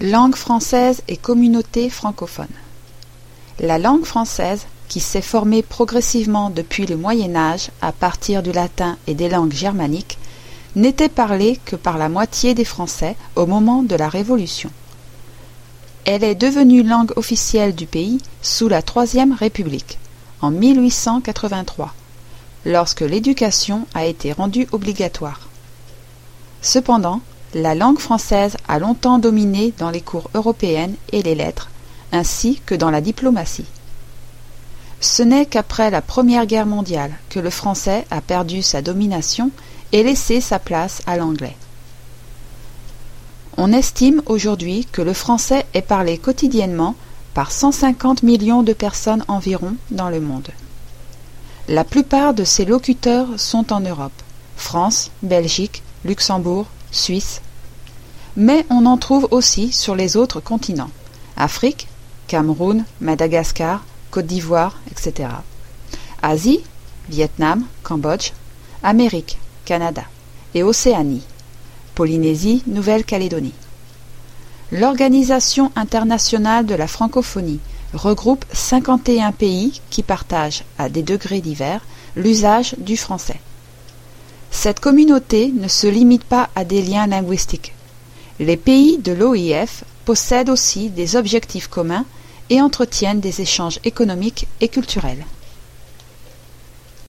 Langue française et communauté francophone. La langue française, qui s'est formée progressivement depuis le Moyen Âge à partir du latin et des langues germaniques, n'était parlée que par la moitié des Français au moment de la Révolution. Elle est devenue langue officielle du pays sous la Troisième République, en 1883, lorsque l'éducation a été rendue obligatoire. Cependant, la langue française a longtemps dominé dans les cours européennes et les lettres, ainsi que dans la diplomatie. Ce n'est qu'après la Première Guerre mondiale que le français a perdu sa domination et laissé sa place à l'anglais. On estime aujourd'hui que le français est parlé quotidiennement par 150 millions de personnes environ dans le monde. La plupart de ces locuteurs sont en Europe, France, Belgique, Luxembourg, Suisse. Mais on en trouve aussi sur les autres continents Afrique, Cameroun, Madagascar, Côte d'Ivoire, etc. Asie, Vietnam, Cambodge, Amérique, Canada et Océanie, Polynésie, Nouvelle-Calédonie. L'Organisation internationale de la francophonie regroupe 51 pays qui partagent, à des degrés divers, l'usage du français. Cette communauté ne se limite pas à des liens linguistiques. Les pays de l'OIF possèdent aussi des objectifs communs et entretiennent des échanges économiques et culturels.